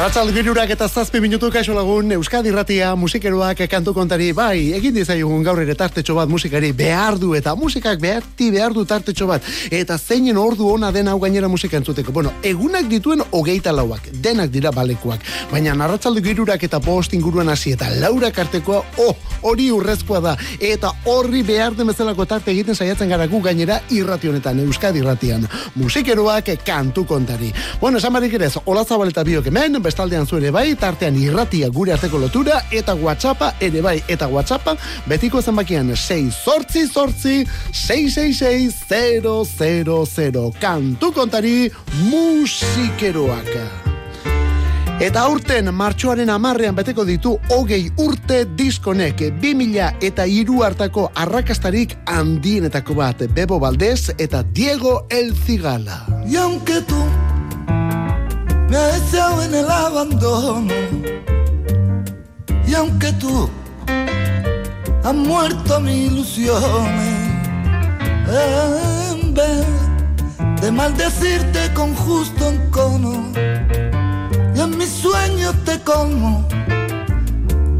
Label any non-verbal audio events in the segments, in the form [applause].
Arratzal girurak eta zazpi minutu kaixo lagun Euskadi Ratia musikeroak kantu kontari bai, egin dizaigun gaur ere tartetxo bat musikari behar du eta musikak beharti behar du tartetxo bat eta zeinen ordu ona den hau gainera musika entzuteko. Bueno, egunak dituen hogeita lauak, denak dira balekuak, baina arratzaldu girurak eta post inguruan hasi eta laura kartekoa, oh, hori urrezkoa da eta horri behar den bezalako tarte egiten saiatzen gara gu gainera irrationetan, Euskadi Ratian musikeroak kantu kontari. Bueno, esan barik ere, hola zabaleta biok hemen, bestaldean zu ere bai, tartean irratia gure arteko lotura, eta whatsappa ere bai, eta whatsappa betiko zenbakian 6 sortzi sortzi 666 kantu kontari musikeroak. Eta urten martxoaren amarrean beteko ditu hogei urte diskonek, 2000 eta iru hartako arrakastarik handienetako bat, Bebo Valdez eta Diego El Zigala. Y aunque tú me has deseado en el abandono. Y aunque tú has muerto mis ilusiones, en vez de maldecirte con justo encono, y en mis sueños te como,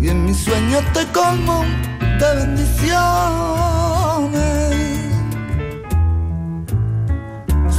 y en mis sueños te como de bendiciones.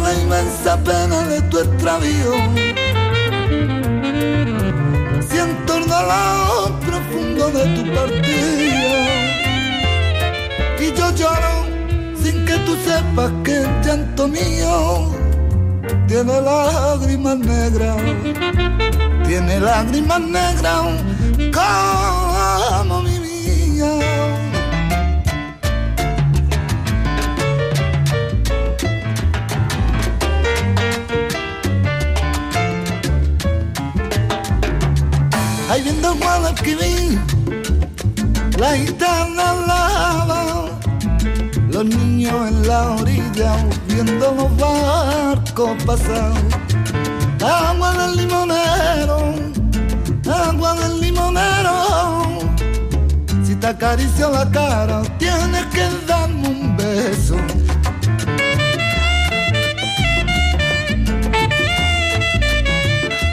La inmensa pena de tu extravío. Siento el dolor profundo de tu partida. Y yo lloro sin que tú sepas que el llanto mío tiene lágrimas negras. Tiene lágrimas negras como mi Ahí viendo Guadalquivir, la gitana lava, los niños en la orilla viendo los barcos pasar, agua del limonero agua del limonero. Si te acaricio la cara, tienes que darme un beso.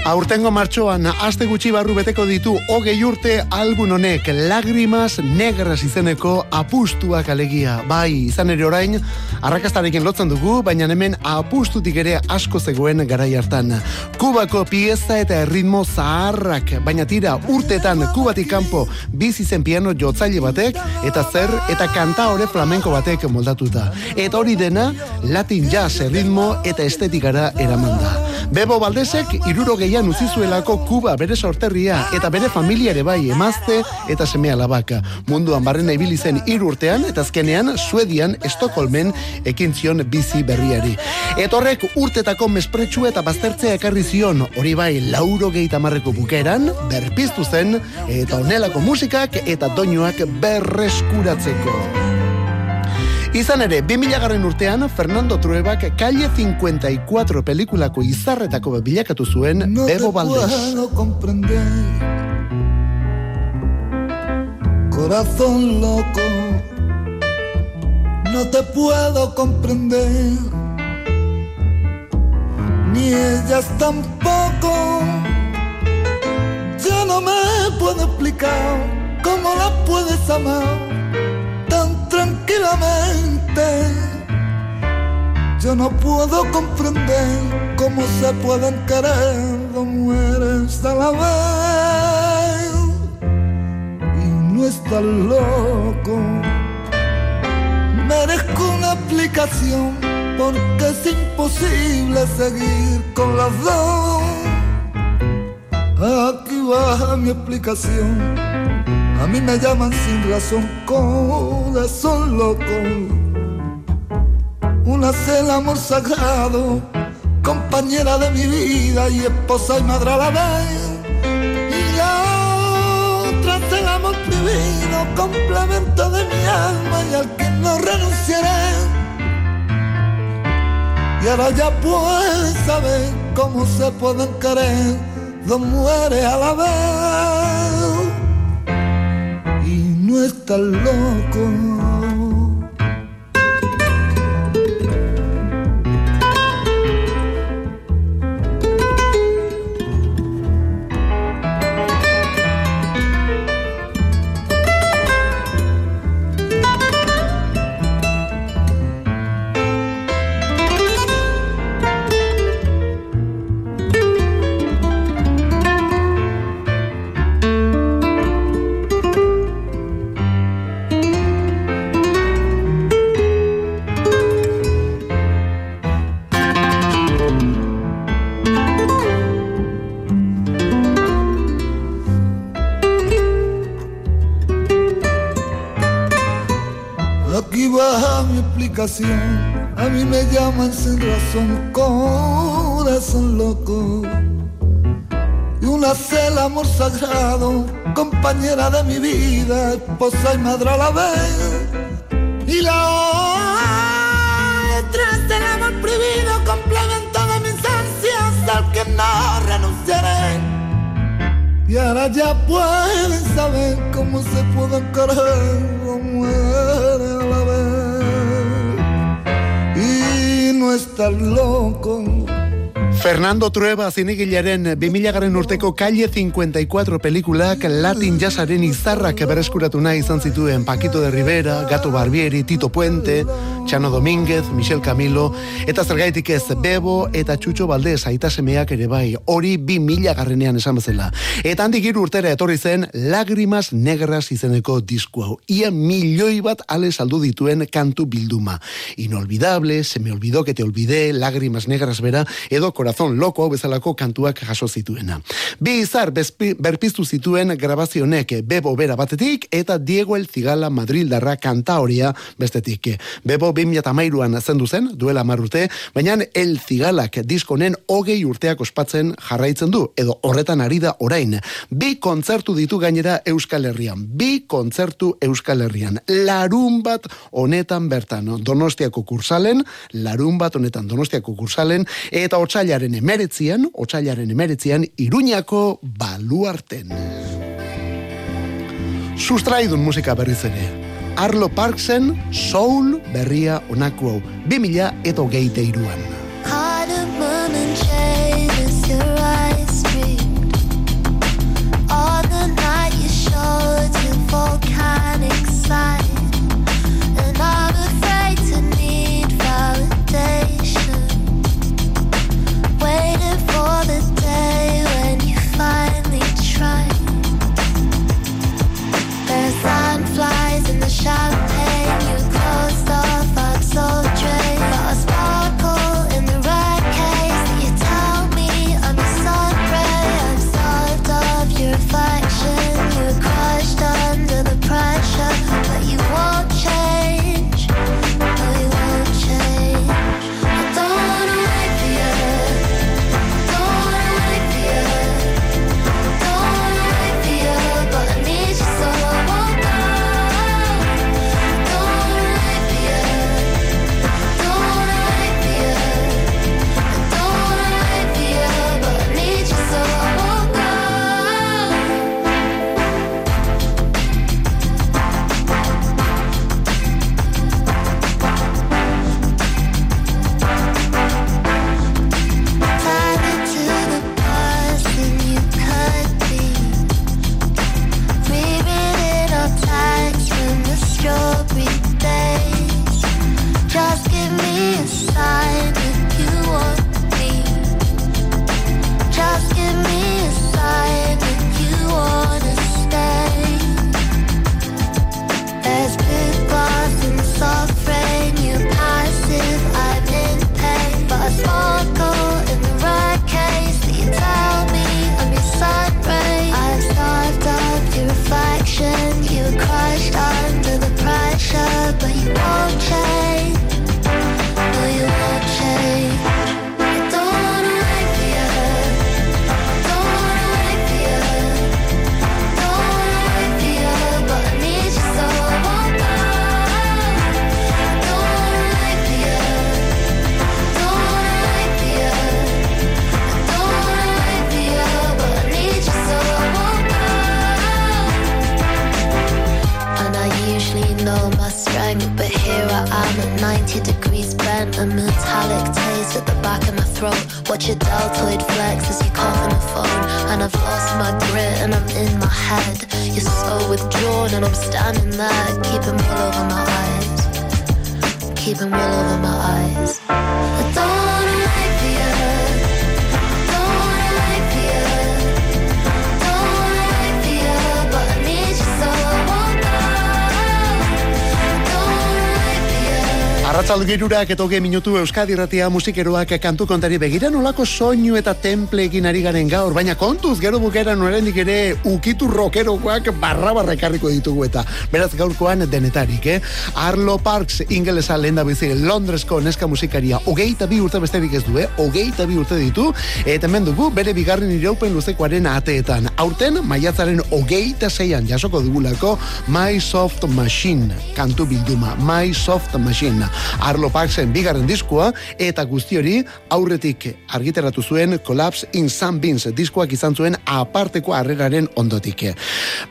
Aurtengo martxoan, aste gutxi barru beteko ditu hogei urte albun honek lagrimas negras izeneko apustuak alegia. Bai, izan ere orain, arrakastarekin lotzen dugu, baina hemen apustutik ere asko zegoen garai hartan. Kubako pieza eta erritmo zaharrak, baina tira urtetan kubatik kanpo bizi zen piano jotzaile batek, eta zer eta kanta hore flamenko batek moldatuta. Eta hori dena, latin jazz erritmo eta estetikara eramanda. Bebo Baldesek iruro gehian uzizuelako Kuba bere sorterria eta bere familia ere bai emazte eta semea labaka. Munduan barrena ibili zen hiru urtean eta azkenean Suedian Estokolmen ekin zion bizi berriari. Etorrek urtetako mespretsu eta baztertzea ekarri zion hori bai lauro gehi tamarreko bukeran, berpiztu zen eta onelako musikak eta doinuak berreskuratzeko. Izan ere, 2000 garren urtean, Fernando Truebak Calle 54 pelikulako izarretako bilakatu zuen no Bebo Valdez. Corazón loco, no te puedo comprender, ni ellas tampoco. Yo no me puedo explicar cómo la puedes amar tranquilamente. Yo no puedo comprender cómo se pueden querer dos mujeres a la vez y no estar loco. Merezco una aplicación porque es imposible seguir con las dos. Aquí va mi explicación a mí me llaman sin razón corazón loco. Una es el amor sagrado, compañera de mi vida y esposa y madre a la vez. Y la otra es el amor prohibido, complemento de mi alma y al que no renunciaré. Y ahora ya puedes saber cómo se pueden querer dos mujeres a la vez no está A mí me llaman sin razón, corazón loco. Y una cela amor sagrado, compañera de mi vida, esposa y madre a la vez. Y la otra es el amor prohibido, complemento de mis ansias al que no renunciaré. Y ahora ya pueden saber cómo se puede querer muere estar loco. Fernando Trueba zinegilaren 2000 garen urteko Calle 54 pelikulak Latin jazzaren izarrak berreskuratu nahi izan zituen Paquito de Rivera, Gato Barbieri, Tito Puente, Chano Domínguez, Michel Camilo, eta zergaitik ez Bebo eta Txutxo Baldez aitasemeak ere bai, hori 2000 garrenean esan bezala. Eta handik iru urtera etorri zen Lagrimas Negras izeneko disku hau. Ia milioi bat ale saldu dituen kantu bilduma. Inolvidable, se me olvidó que te olvidé, Lagrimas Negras bera, edo corazón loko bezalako kantuak jaso zituena. Bi izar berpiztu zituen grabazionek Bebo bera batetik eta Diego El Zigala Madrildarra kanta horia bestetik. Bebo disko 2008an zendu zen, duela marrute, baina El Zigalak diskonen hogei urteak ospatzen jarraitzen du, edo horretan ari da orain. Bi kontzertu ditu gainera Euskal Herrian, bi kontzertu Euskal Herrian. Larun bat honetan bertan, Donostiako kursalen, larun bat honetan Donostiako kursalen, eta otxailaren emeretzian, otxailaren emeretzian, Iruñako baluarten. Sustraidun musika berriz ere. Arlo Parksen Soul berria onako hau. 2000 eta geite iruan. volcanic side my strength But here I am at 90 degrees bent A metallic taste at the back of my throat. Watch your deltoid flex as you cough on the phone. And I've lost my grit and I'm in my head. You're so withdrawn and I'm standing there Keeping wool over my eyes. Keeping wool over my eyes Arratzaldu girurak hoge minutu Euskadi Ratia musikeroak kantu kontari begira nolako soinu eta temple egin ari garen gaur, baina kontuz gero bukera norendik ere ukitu rokerokoak barra barra ekarriko ditugu eta beraz gaurkoan denetarik, eh? Arlo Parks ingelesa lehen da bizi Londresko neska musikaria hogeita bi urte besterik ez du, eh? Hogeita bi urte ditu eta hemen dugu bere bigarren iraupen luzekoaren ateetan. Aurten maiatzaren hogeita zeian jasoko dugulako My Soft Machine kantu bilduma, My Soft Machine. Arlo Parksen bigarren diskoa eta guzti hori aurretik argitaratu zuen Collapse in Sun Beans diskoak izan zuen aparteko harreraren ondotik.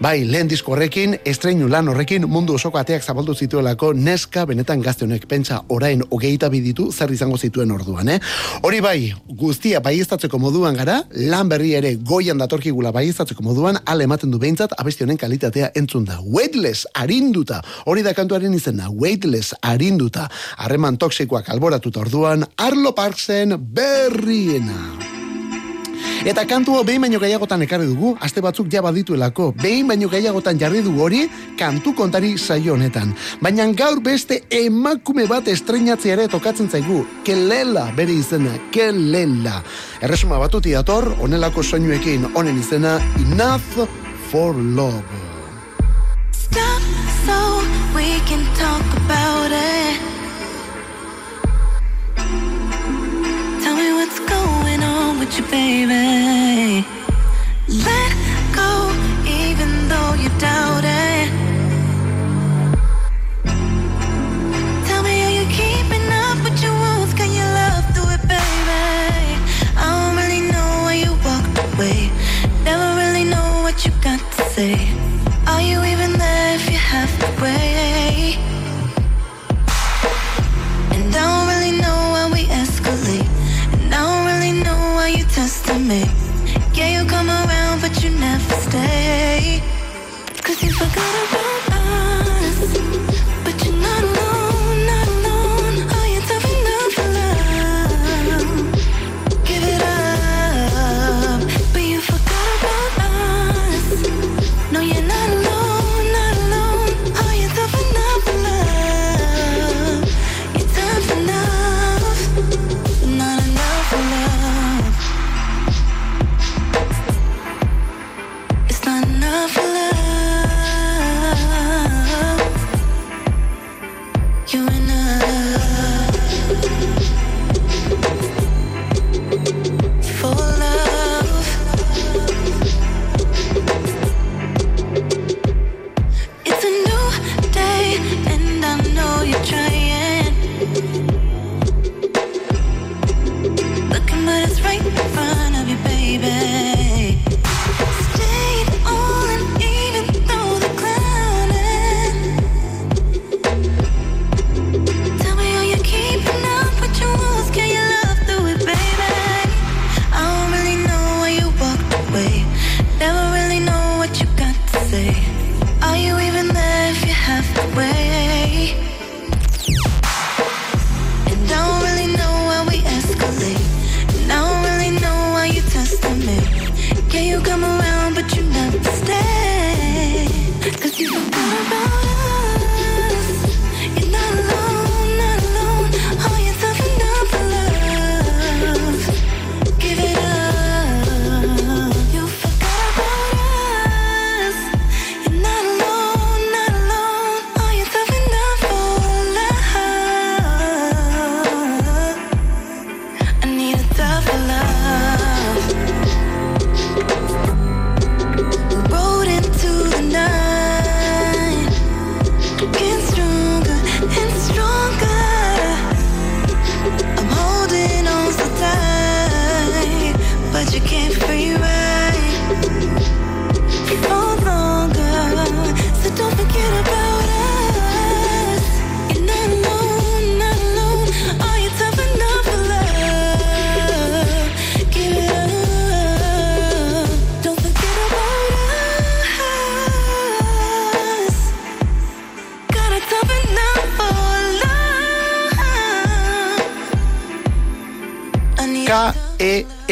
Bai, lehen disko horrekin, estreinu lan horrekin mundu osoko ateak zabaldu zituelako neska benetan gazte honek pentsa orain hogeita biditu zer izango zituen orduan, eh? Hori bai, guztia baiestatzeko moduan gara, lan berri ere goian datorkigula baiestatzeko moduan, ale ematen du behintzat abesti honen kalitatea entzun da. Weightless, arinduta, hori da kantuaren izena, weightless, arinduta, harreman toksikoak alboratuta orduan, Arlo Parksen berriena. Eta kantua behin baino gehiagotan ekarri dugu, aste batzuk ja badituelako, behin baino gehiagotan jarri du hori kantu kontari saio honetan. Baina gaur beste emakume bat estreinatzea ere tokatzen zaigu, kelela bere izena, kelela. Erresuma batuti dator, onelako soinuekin honen izena, Enough for Love. Stop so we can talk about it. You, baby. Let go, even though you doubt it. Tell me, are you keeping up with your rules? Can you love through it, baby? I don't really know why you walked away. Never really know what you got to say. But you never stay. Cause you forgot about us.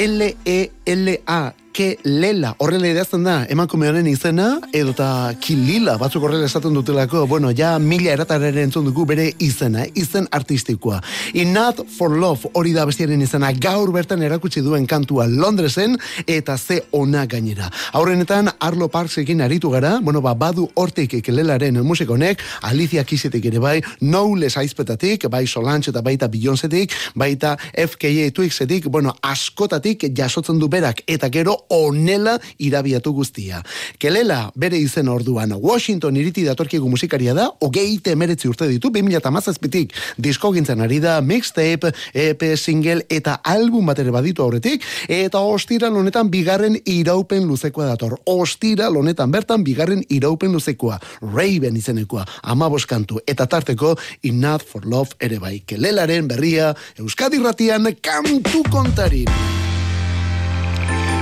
K-E-L-E-L-A Kelela, horrela idazten da, emakumearen izena, edota kilila, batzuk horrela esaten dutelako, bueno, ja mila eratararen entzun dugu bere izena, izen artistikoa. Enough for Love, hori da bestiaren izena, gaur bertan erakutsi duen kantua Londresen, eta ze ona gainera. Aurrenetan, Arlo Parksekin aritu gara, bueno, ba, badu hortik kelelaren musik honek, Alicia Kisetik ere bai, Knowles aizpetatik, bai Solange eta baita Beyoncétik, baita FKA Twixetik, bueno, askotatik jasotzen du berak, eta gero onela irabiatu guztia. Kelela, bere izen orduan, Washington iriti datorkigu musikaria da, hogeite emeretzi urte ditu, 2008-tik disko gintzen ari da, mixtape, EP, single eta album bat ere baditu aurretik, eta ostira honetan bigarren iraupen luzekoa dator. Ostira honetan bertan bigarren iraupen luzekoa. Raven izenekoa, amabos kantu, eta tarteko Enough for Love ere bai. Kelelaren berria, Euskadi ratian kantu kontarin.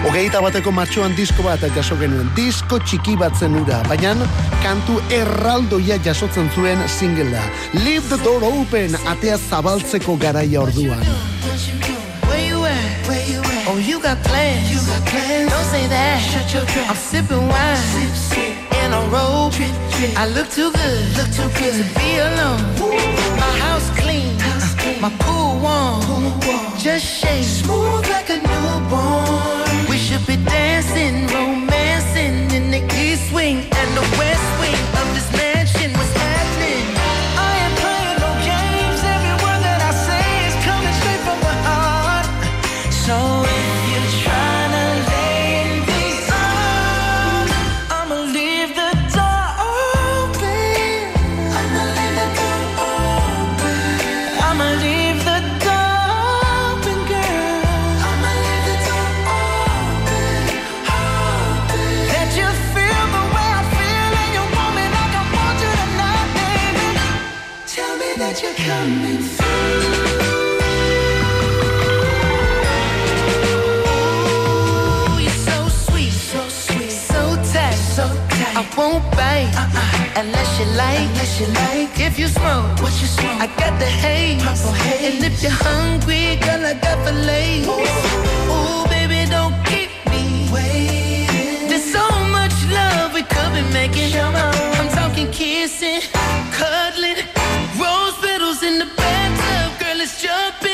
Hogeita bateko martxoan disko bat jaso genuen, disko txiki bat zen ura, baina kantu erraldoia jasotzen zuen singlea. Leave the door open, atea zabaltzeko garaia orduan. Oh, you got plans. You got plans. Don't say that. Shut your trap. I'm sipping wine. Sip, sip. In a robe. Trip, trip. I look too good. Look too good to be alone. My house clean. House clean. My pool warm. Pool warm. Just shake. Smooth like a newborn. We should be dancing, romancing in the east wing and the west wing you like, unless you like. If you smoke, What you smoke? I got the haze. Purple haze. And if you're hungry, girl, I got fillets. Ooh, baby, don't keep me Waiting. There's so much love we could be making. I'm talking kissing, cuddling, rose petals in the bathtub. Girl, it's jumping,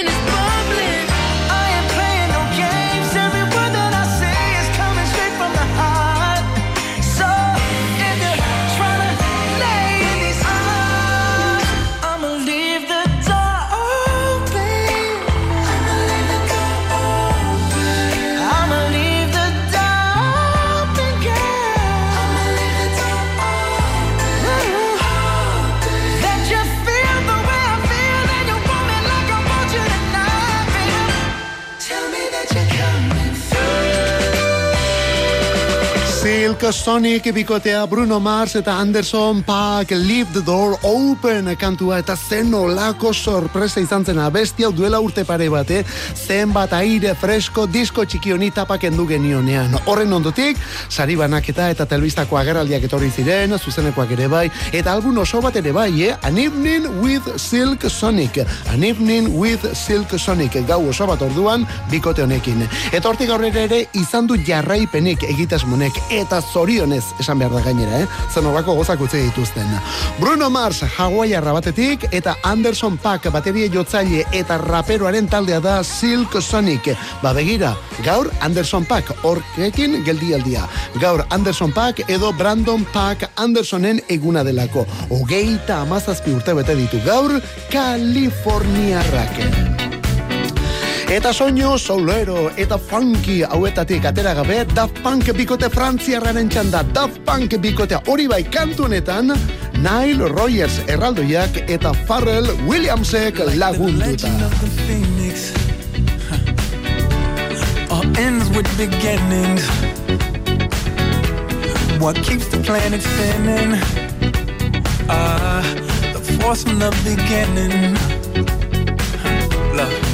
Sonic bikotea Bruno Mars eta Anderson Paak Leave the Door Open kantua eta zen olako sorpresa izan zen abesti hau duela urte pare bate zenbat aire fresko disko txiki honi tapak endu genionean. Horren ondotik, sari banaketa eta telbistako agerraldiak etorri ziren, zuzenekoak ere bai, eta album oso bat ere bai, eh? An Evening with Silk Sonic. An Evening with Silk Sonic. Gau oso bat orduan, bikote honekin. Eta hortik aurrera ere izan du jarraipenik egitasmonek eta zorionez esan behar da gainera, eh? Horako gozak utzi dituzten. Bruno Mars, Hawaiiarra batetik, eta Anderson Paak bateria jotzaile eta raperoaren taldea da Silk Sonic. Ba begira, gaur Anderson Paak horkekin geldialdia. Gaur Anderson Paak edo Brandon Paak Andersonen eguna delako. Hogeita amazazpi urte bete ditu gaur Kaliforniarrak. Eta soño soulero eta funky hauetatik atera gabe Daft Punk bikote frantziarraren txanda Daft Punk bikotea hori bai kantu honetan Nile Rogers erraldoiak eta Pharrell Williamsek lagunduta. all ends with beginnings what keeps the planet spinning ah the force from the beginning. Love.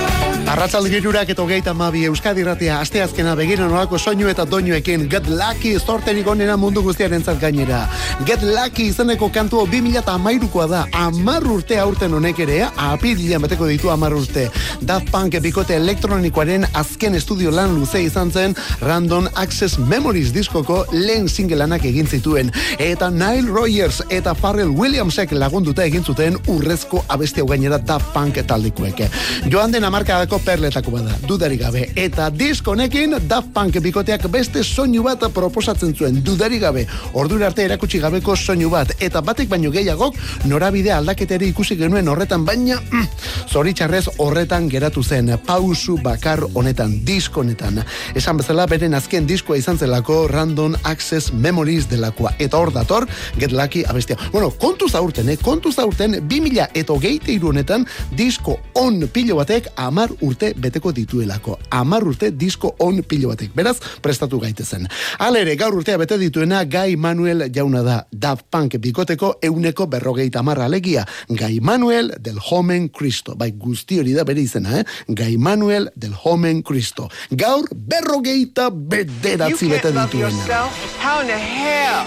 Arratzalde girurak eta hogeita mabi Euskadi ratia asteazkena begira nolako soinu eta doinuekin Get Lucky zorterik onena mundu guztiaren gainera. Get Lucky izeneko kantu 2008koa da, amar urte aurten honek ere, apirilean bateko ditu amar urte. Daft Punk bikote elektronikoaren azken estudio lan luze izan zen Random Access Memories diskoko lehen singelanak egin zituen. Eta Nile Rogers eta Pharrell Williamsek lagunduta egin zuten urrezko abesti hau gainera Daft Punk taldikoek. Joan den amarkadako perletako bada, dudari gabe. Eta disko honekin Daft Punk bikoteak beste soinu bat proposatzen zuen, dudari gabe. Ordura arte erakutsi gabeko soinu bat. Eta batek baino gehiagok norabide aldaketeri ikusi genuen horretan, baina mm, zoritxarrez horretan geratu zen pausu bakar honetan, disko honetan. Esan bezala beren azken diskoa izan zelako Random Access Memories delakoa. Eta hor dator, Get Lucky abestia. Bueno, kontu zaurten, eh? kontu zaurten, 2000 eta honetan disko on pilo batek amar urte beteko dituelako. Amar urte disko on pilo batek. Beraz, prestatu gaitezen. Alere, gaur urtea bete dituena Gai Manuel jauna da. Daft Punk bikoteko euneko berrogeita marra alegia. Gai Manuel del Homen Cristo. Bai, guzti hori da bere izena, eh? Gai Manuel del Homen Cristo. Gaur berrogeita bederatzi bete dituena.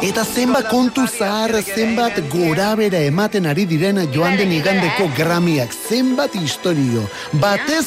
Eta zenbat kontu zahar, zenbat gorabera ematen ari diren joan den igandeko gramiak, zenbat historio. Batez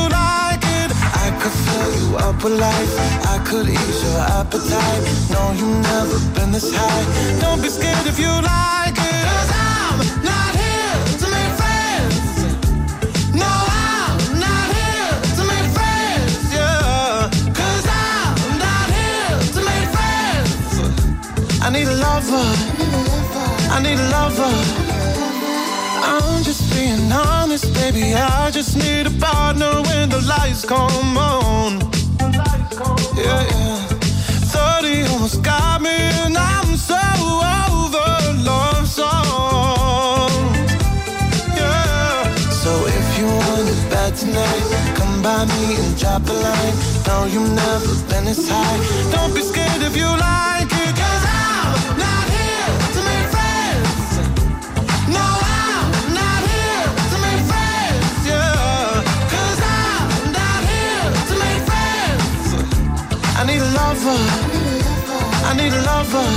up with life. I could ease your appetite. No, you've never been this high. Don't be scared if you like it. Cause I'm not here to make friends. No, I'm not here to make friends. Yeah. Cause I'm not here to make friends. I need a lover. I need a lover. I'm just being honest, baby. I just need a partner when the lights come on. Yeah, yeah. 30 almost got me, and I'm so over love songs. Yeah. So if you want it bad tonight, come by me and drop a line. No, you've never been this high. Don't be scared if you like lover.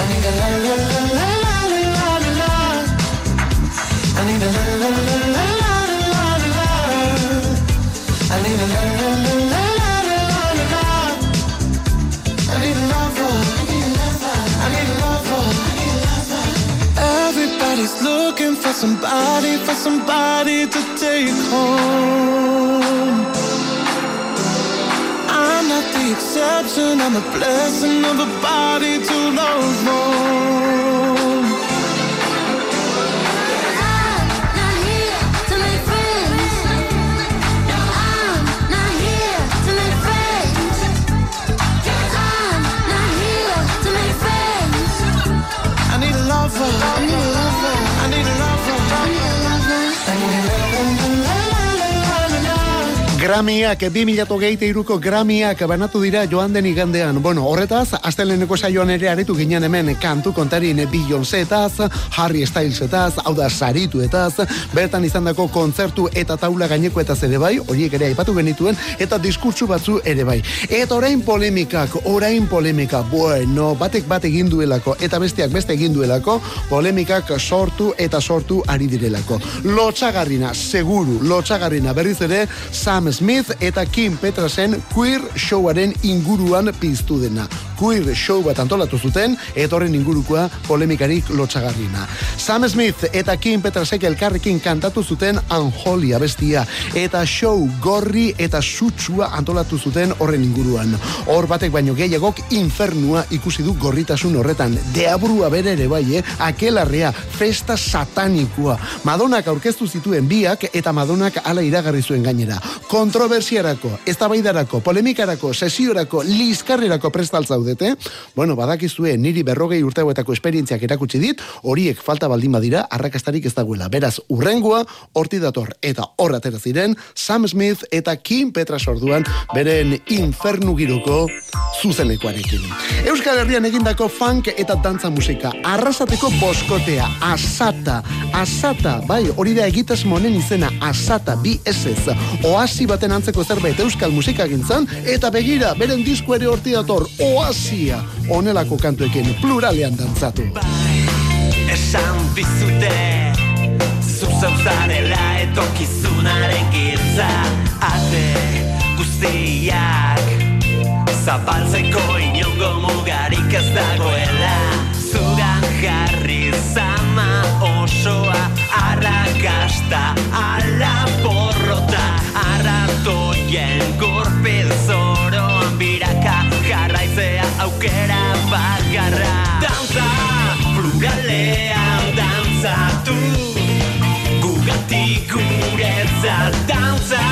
I need a la la la la la la la. I need a la la la la la la la. I need a la la la la la la la la. I need a lover. I need a lover. Everybody's looking for somebody, for somebody to take home. Exception, I'm a blessing of a body to love more. Gramiak, 2008 iruko Gramiak banatu dira joan den igandean. Bueno, horretaz, asteleneko saioan ere aretu ginen hemen kantu kontarin Beyoncéetaz, Harry Stylesetaz, hau da sarituetaz, bertan izandako kontzertu eta taula gainekoetaz ere bai, horiek ere aipatu genituen, eta diskurtsu batzu ere bai. Eta orain polemikak, orain polemika, bueno, batek bat egin duelako, eta besteak beste egin duelako, polemikak sortu eta sortu ari direlako. Lotxagarrina, seguru, lotxagarrina, berriz ere, Sam Smith eta Kim Petrasen queer showaren inguruan piztu dena. Queer show bat antolatu zuten, eta horren ingurukoa polemikarik lotxagarrina. Sam Smith eta Kim Petrasek elkarrekin kantatu zuten Unholy abestia, eta show gorri eta sutsua antolatu zuten horren inguruan. Hor batek baino gehiagok infernua ikusi du gorritasun horretan. Deabrua bere ere bai, eh? Akelarrea, festa satanikoa. Madonak aurkeztu zituen biak eta Madonak ala iragarri zuen gainera. Kontroversiarako, eztabaidarako, polemikarako, sesiorako, liskarrerako prestal zaudete. Bueno, badakizue niri berrogei urte esperientziak erakutsi dit, horiek falta baldin badira, arrakastarik ez dagoela. Beraz, urrengoa, horti dator, eta horra atera ziren, Sam Smith eta Kim Petras orduan, beren infernu giroko zuzenekoarekin. Euskal Herrian egindako funk eta dantza musika, arrasateko boskotea, asata, asata, bai, hori da egitasmo honen izena, asata, bi esez, oasi baten antzeko zerbait euskal musika gintzan, eta begira, beren disko ere horti dator, oasia, onelako kantuekin pluralean dantzatu. Esan dizute Zuzeu zarela etorkizunaren giltza Ate guztiak Zapaltzeko inongo mugarik ez dagoela Arratoien gorpil zoroan biraka Jarraizea aukera bakarra. Dantza pluralean dantzatu Gugatik guretzat dantza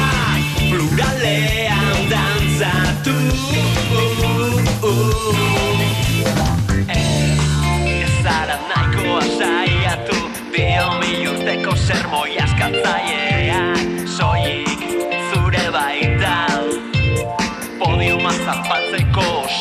Pluralean dantzatu Ez,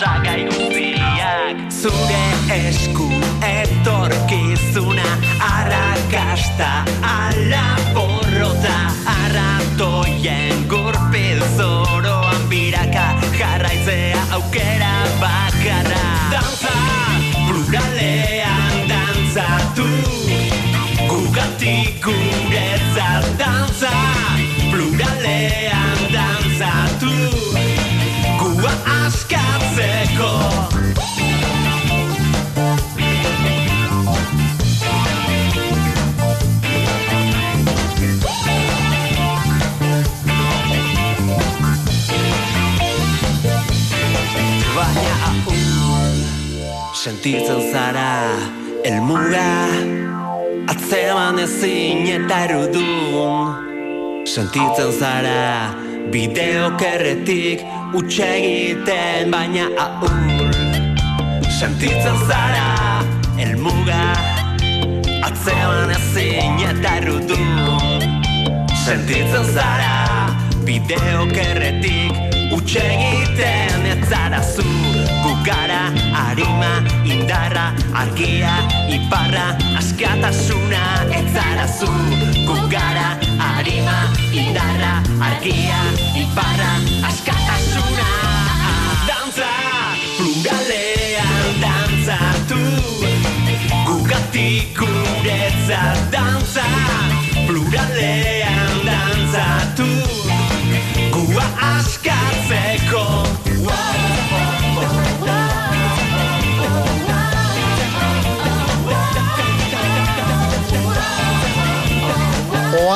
osagai guztiak Zure esku etorkizuna Arrakasta ala porrota Arratoien gurpil zoroan biraka Jarraitzea aukera bakarra. Dantza pluralean dantzatu Gugatik guretzat dantza Pluralean dantzatu. Gua ahul Sentitzen zara Elmuga Atzeman ezin eta erudun. Sentitzen zara Bideo kerretik Utxegiten baina ahul Sentitzen zara Elmuga Atzeman ezin eta erudun Sentitzen zara Bideo kerretik Utxegiten ez zara zu Gugara, arima, indarra Argia, iparra, askatasuna Ez zara zu Gugara, arima, indarra Argia, iparra, askatasuna. Dantza, pluralean dantzatu Gugatik guretzat dantza Pluralean dantzatu Gua askatzeko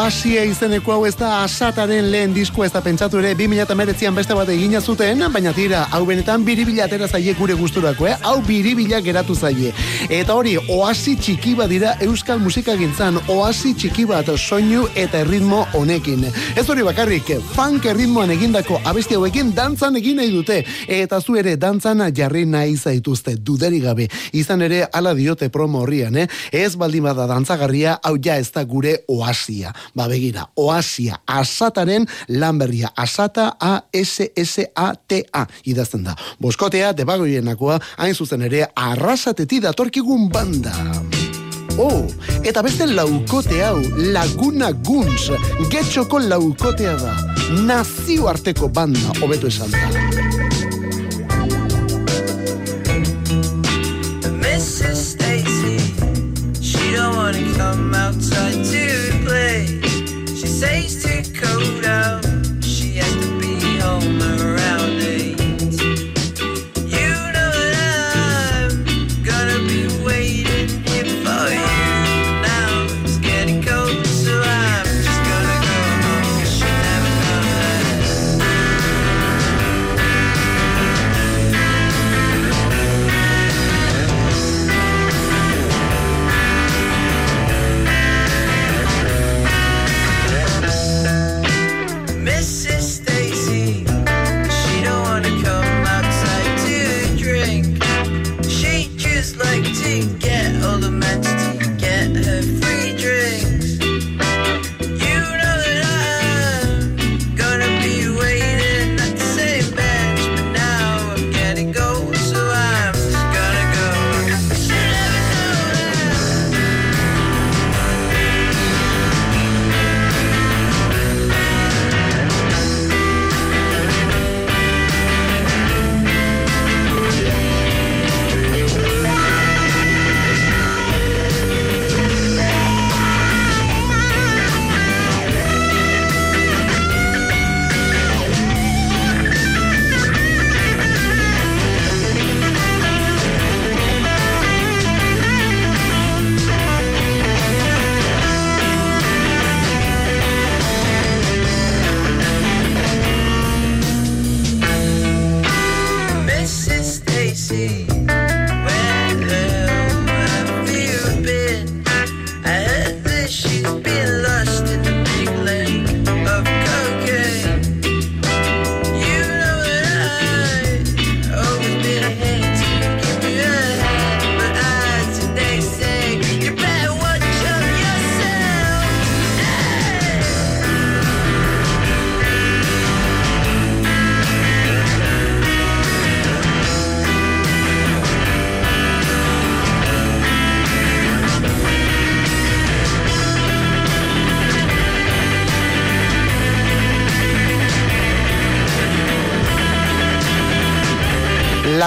Oasia izeneko hau ez da asataren lehen disko ez da pentsatu ere 2008an beste bat egina zuten, baina tira, hau benetan biribila atera zaie gure gusturako, eh? hau biribila geratu zaie. Eta hori, oasi txiki bat dira euskal musika gintzan, oasi txiki bat soinu eta erritmo honekin. Ez hori bakarrik, funk erritmoan egindako abesti hauekin dantzan egin nahi dute, eta zu ere dantzan jarri nahi zaituzte, duderi gabe. Izan ere, ala diote promo horrian, eh? ez baldin bada dantzagarria, hau ja ez da gure oasia. Ba begira, oasia, asataren lan berria, asata A-S-S-A-T-A, idazten da. Boskotea, debagoienakoa, hain zuzen ere, arrasateti datorkigun banda. Oh, eta beste laukote hau, Laguna Guns, getxoko laukotea da. Nazioarteko banda, hobeto esan da. Mrs. Stacy, she don't wanna come outside to cold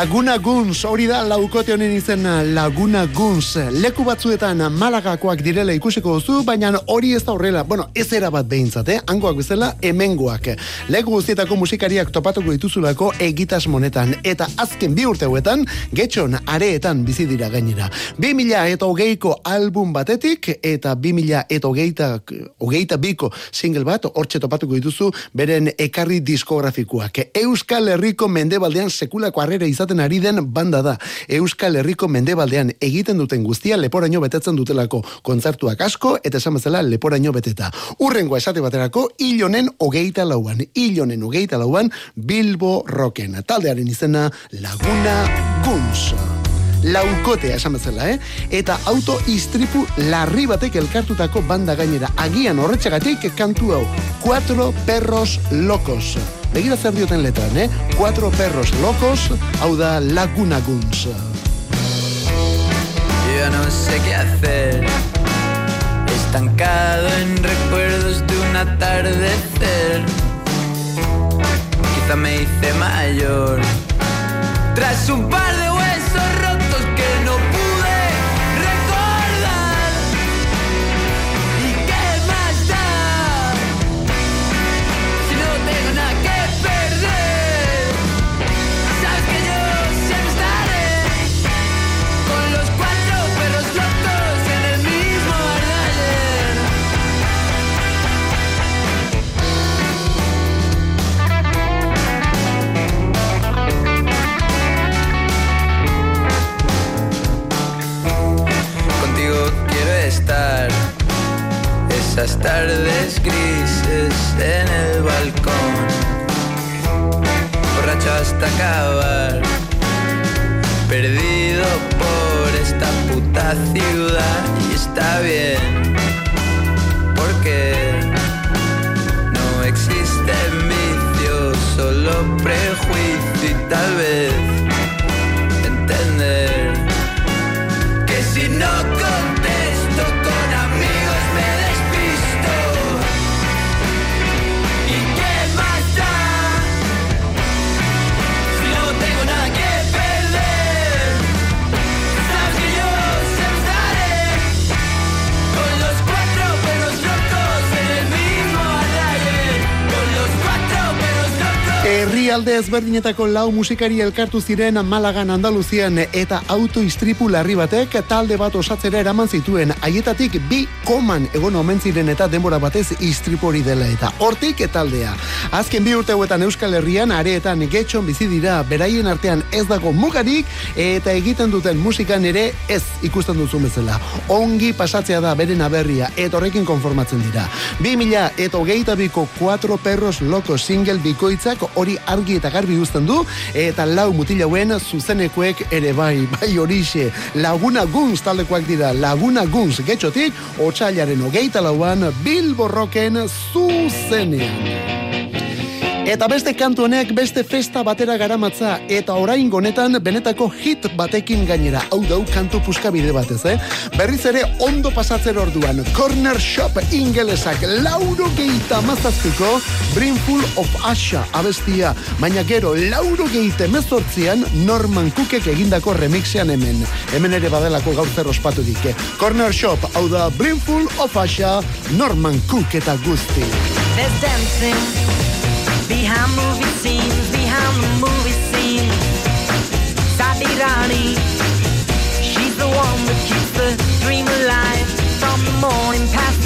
Laguna Guns, hori da laukote honen izena Laguna Guns. Leku batzuetan malagakoak direla ikusiko duzu, baina hori ez da horrela. Bueno, ez era bat behintzat, eh? Hangoak bezala, hemengoak. Leku guztietako musikariak topatuko dituzulako egitas monetan. Eta azken bi urte hauetan, getxon areetan bizi dira gainera. 2000 eta hogeiko album batetik, eta 2000 eta hogeita, hogeita biko single bat, hortxe topatuko dituzu, beren ekarri diskografikoak. Euskal Herriko mendebaldean sekulako harrera izaten ari den banda da. Euskal Herriko mendebaldean egiten duten guztia leporaino betetzen dutelako kontzertuak asko eta esan bezala leporaino beteta. Urrengo esate baterako ilonen hogeita lauan. Ilonen hogeita lauan Bilbo Rocken. Taldearen izena Laguna Guns laukotea esan bezala, eh? Eta auto istripu larri batek elkartutako banda gainera. Agian horretxagatik kantu hau. Cuatro perros locos. Begira zer dioten letran, eh? Cuatro perros locos, hau da Laguna Guns. Yo no sé qué hacer. Estancado en recuerdos de un atardecer. Quizá me hice mayor. Tras un par de esas tardes grises en el balcón, borracho hasta acabar, perdido por esta puta ciudad. Y está bien, porque no existen vicios, solo prejuicio. Y tal vez entender que si no Herrialde ezberdinetako lau musikari elkartu ziren Malagan Andaluzian eta auto istripu larri batek talde bat osatzera eraman zituen. Haietatik bi koman egon omen ziren eta denbora batez istripu hori dela eta hortik taldea. Azken bi urte hauetan Euskal Herrian areetan getxon bizi dira beraien artean ez dago mugarik eta egiten duten musikan ere ez ikusten duzu bezala. Ongi pasatzea da beren aberria eta horrekin konformatzen dira. 2000 eta hogeita biko 4 perros loko single bikoitzak hori argi eta garbi uzten du eta lau mutil hauen zuzenekoek ere bai, [laughs] bai horixe. Laguna Guns taldekoak dira, Laguna Guns getxotik, otxailaren hogeita lauan Bilbo Rocken zuzenean. Eta beste kantu honek beste festa batera garamatza eta orain honetan benetako hit batekin gainera. Hau dau kantu puskabide batez, eh? Berriz ere ondo pasatzen orduan. Corner Shop ingelesak lauro geita mazazpiko Brimful of Asha abestia. Baina gero lauro geite mezortzian Norman Cookek egindako remixean hemen. Hemen ere badelako gaur zer ospatu dike. Corner Shop, hau da Brimful of Asha, Norman Cook eta guzti. There's dancing behind movie scenes, behind the movie scene. Sadi Rani, she's the one that keeps the dream alive. From the morning past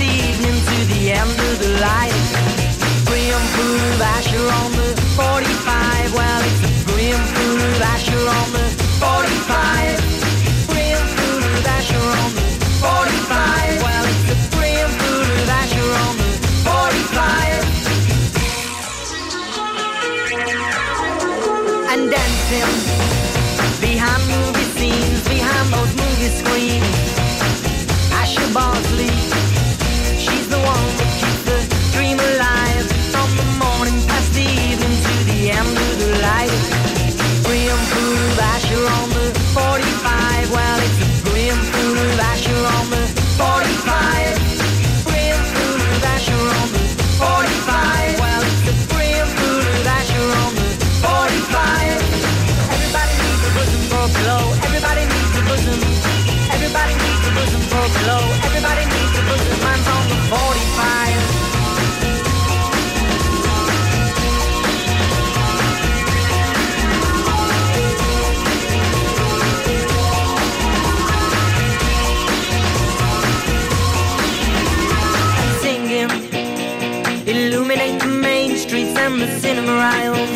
aisles.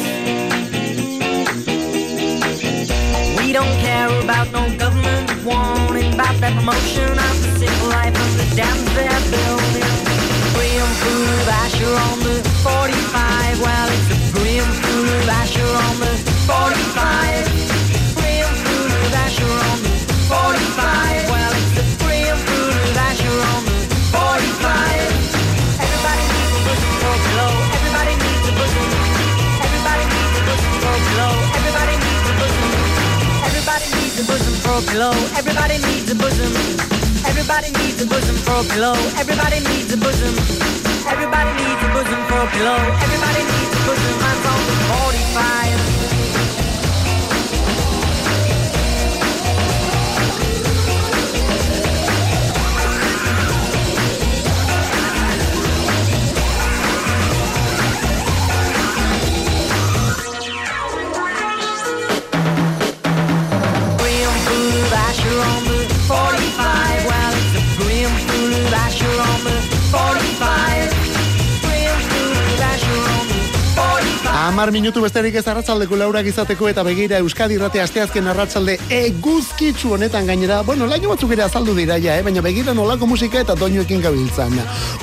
We don't care about no government warning about that promotion of the simple life of the dams they're building. Full of Asher on the for a pillow. Everybody needs a bosom. Everybody needs a bosom for a pillow. Everybody needs a bosom. Everybody needs a bosom for a pillow. Everybody needs a bosom. Mine's on the 45. Amar minutu besterik ez arratzaldeko laurak izateko eta begira Euskadi irrate asteazken arratsalde eguzkitzu honetan gainera, bueno, laino batzuk ere azaldu dira ja, eh? baina begira nolako musika eta doinuekin gabiltzan.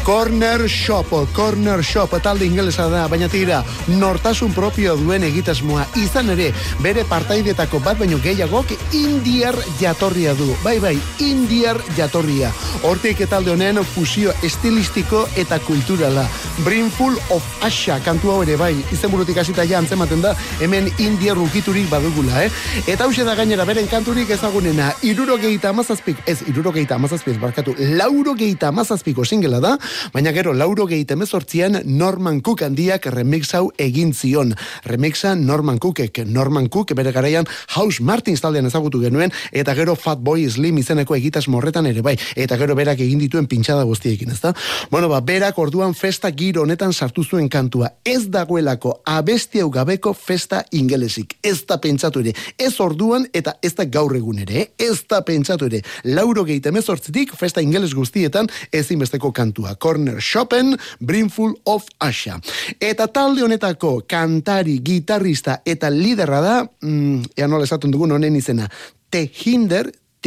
Corner Shop, Corner Shop, talde ingelesa da, baina tira, nortasun propio duen egitasmoa, izan ere, bere partaidetako bat baino gehiagok indiar jatorria du. Bai, bai, indiar jatorria. Hortik talde honen fusio estilistiko eta kulturala. Brimful of Asha kantu hau ere bai, izenburutik hasita ja antzematen da, hemen indiar rukiturik badugula, eh? Eta hause da gainera beren kanturik ezagunena, irurogeita amazazpik, ez irurogeita amazazpik, barkatu, laurogeita amazazpiko singela da, baina gero laurogeita emezortzian Norman Cook handiak remix hau egin zion. Remixa Norman Cookek, Norman Cook bere garaian House Martins taldean ezagutu genuen, eta gero Fatboy Slim izeneko egitasmo horretan ere bai, eta gero berak egin dituen pintxada guztiekin, ezta? Bueno, ba, berak orduan festa giro honetan sartu zuen kantua. Ez dagoelako abesti hau gabeko festa ingelesik. Ez da pentsatu ere. Ez orduan eta ez da gaur egun ere. Ez da pentsatu ere. Lauro gehi emezortzitik festa ingeles guztietan ezinbesteko kantua. Corner Shopen, Brimful of Asha. Eta talde honetako kantari, gitarrista eta liderra da, mm, ea nola esaten dugun honen izena, The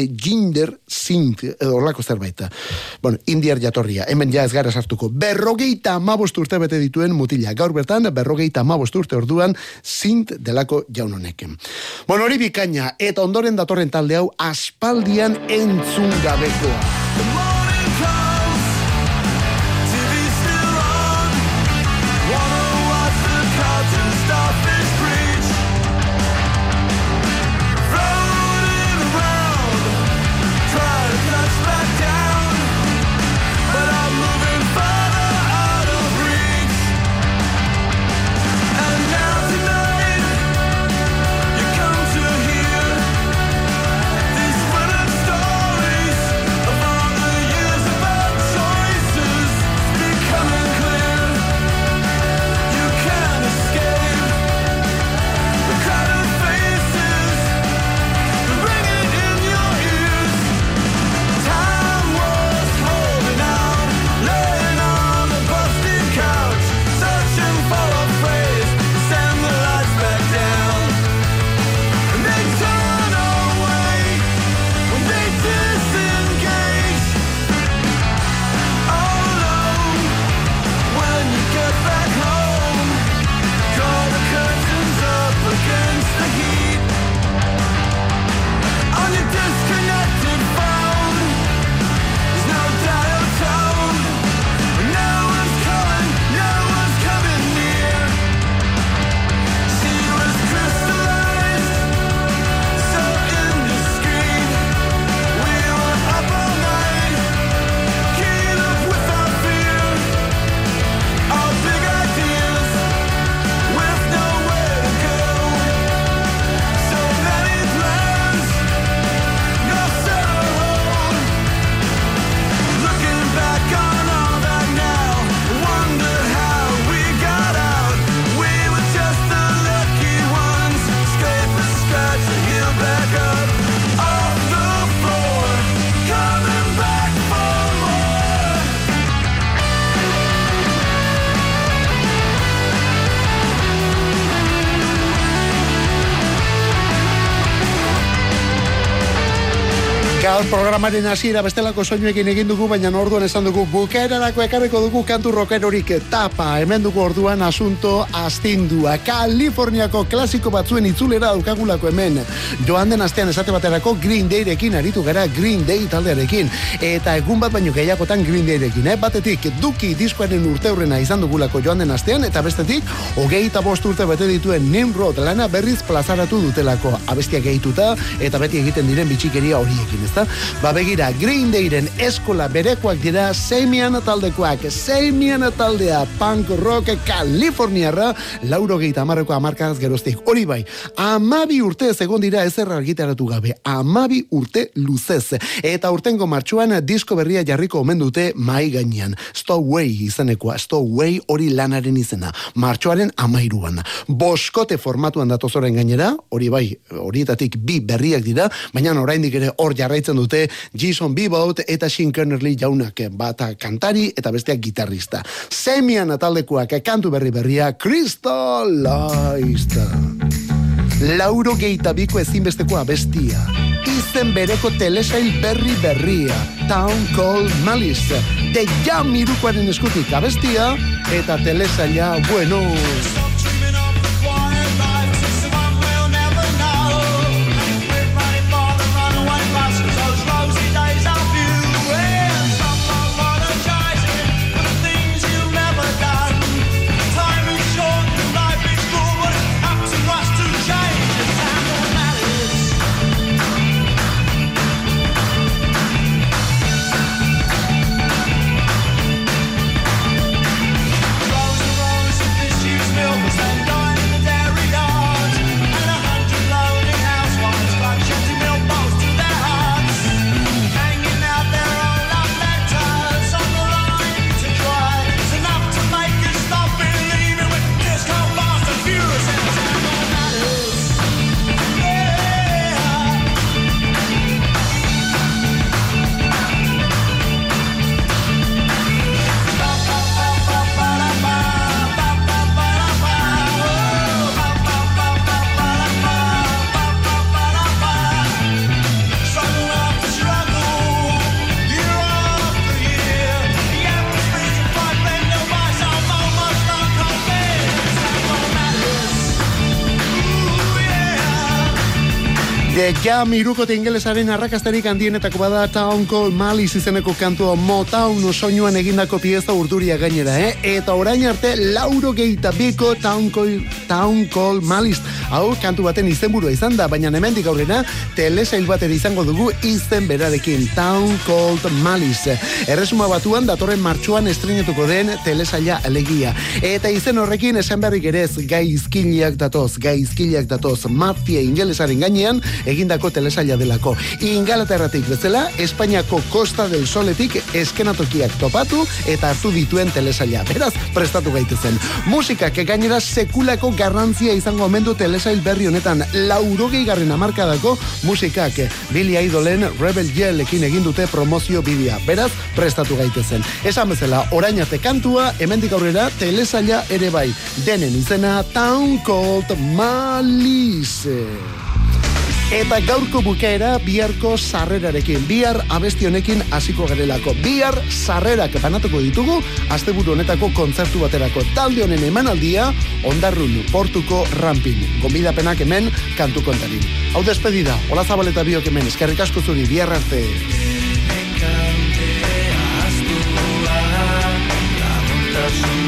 Ginger Synth, edo horlako zerbait. Bueno, indiar jatorria, hemen ja ez gara sartuko. Berrogeita amabost urte bete dituen mutila. Gaur bertan, berrogeita amabost urte orduan, Synth delako jaun honek. Bueno, hori bikaina, eta ondoren datorren talde hau aspaldian entzun gabekoa. Programaren hasiera bestelako soinuekin egin dugu, baina orduan esan dugu bukaerarako ekarriko dugu kantu rockerorik tapa. Hemen dugu orduan asunto astindua. Kaliforniako klasiko batzuen itzulera daukagulako hemen. Joan den astean esate baterako Green Dayrekin aritu gara Green Day taldearekin. Eta egun bat baino gehiagotan Green Dayrekin, eh? Batetik duki diskoaren urteurrena izan dugulako joan den astean, eta bestetik hogeita bost urte bete dituen Nimrod lana berriz plazaratu dutelako. Abestiak gehituta eta beti egiten diren bitxikeria horiekin, ezta? Ba begira, Green Dayren eskola berekoak dira Semian taldekoak, Semian taldea punk rock Kaliforniarra, lauro gehieta amarreko amarkaz geroztik. Hori bai, amabi urte egon dira ezer argitaratu gabe, amabi urte luzez. Eta urtengo martxuan disko berria jarriko omen dute mai gainean. Stowaway izanekoa, Stowaway hori lanaren izena. Martxoaren amairuan. Boskote formatuan datozoren gainera, hori bai, horietatik bi berriak dira, baina oraindik ere hor jarraitzen dute Jason Bebout eta Shin Kernerly jaunak bata kantari eta besteak gitarrista. Semian ataldekoak kantu berri berria Crystallize. Lauro geita biko ezinbesteko abestia. Izen bereko telesail berri berria. Town Call Malice. De jam irukoaren eskutik abestia eta telesaila bueno. De Jam irukote ingelesaren arrakastarik handienetako bada Town Call Malice izeneko kantua Motown soinuan egindako pieza urduria gainera, eh? Eta orain arte lauro geita biko Town Call, Town Call Malice. Hau kantu baten izenburua izan da, baina hemendik aurrera telesail batera izango dugu izen berarekin Town Called Malice. Erresuma batuan datorren martxuan estrenetuko den telesaila alegia. Eta izen horrekin esan berrik ere ez gaizkiliak datoz, gaizkiliak datoz, mafia ingelesaren gainean egindako telesaila delako. Ingalaterratik bezala, Espainiako Costa del Soletik eskenatokiak topatu eta hartu dituen telesaila. Beraz, prestatu gaitezen. Musikak gainera sekulako garrantzia izango omendu telesail berri honetan laurogei garren amarkadako musikak Billy Idolen Rebel Yellekin egin dute promozio bidea. Beraz, prestatu gaitezen. Esan bezala, orain arte kantua, hemendik aurrera telesaila ere bai. Denen izena Town Called Malice. Eta gaurko bukaera biharko sarrerarekin. Bihar abesti honekin hasiko garelako. Bihar sarrerak banatuko ditugu asteburu honetako kontzertu baterako. Talde honen emanaldia Ondarrun Portuko Rampin. Gonbidapenak hemen kantu kontarin. Hau despedida. Ola Zabaleta biok hemen eskerrik asko zuri bihar arte. Laguntasuna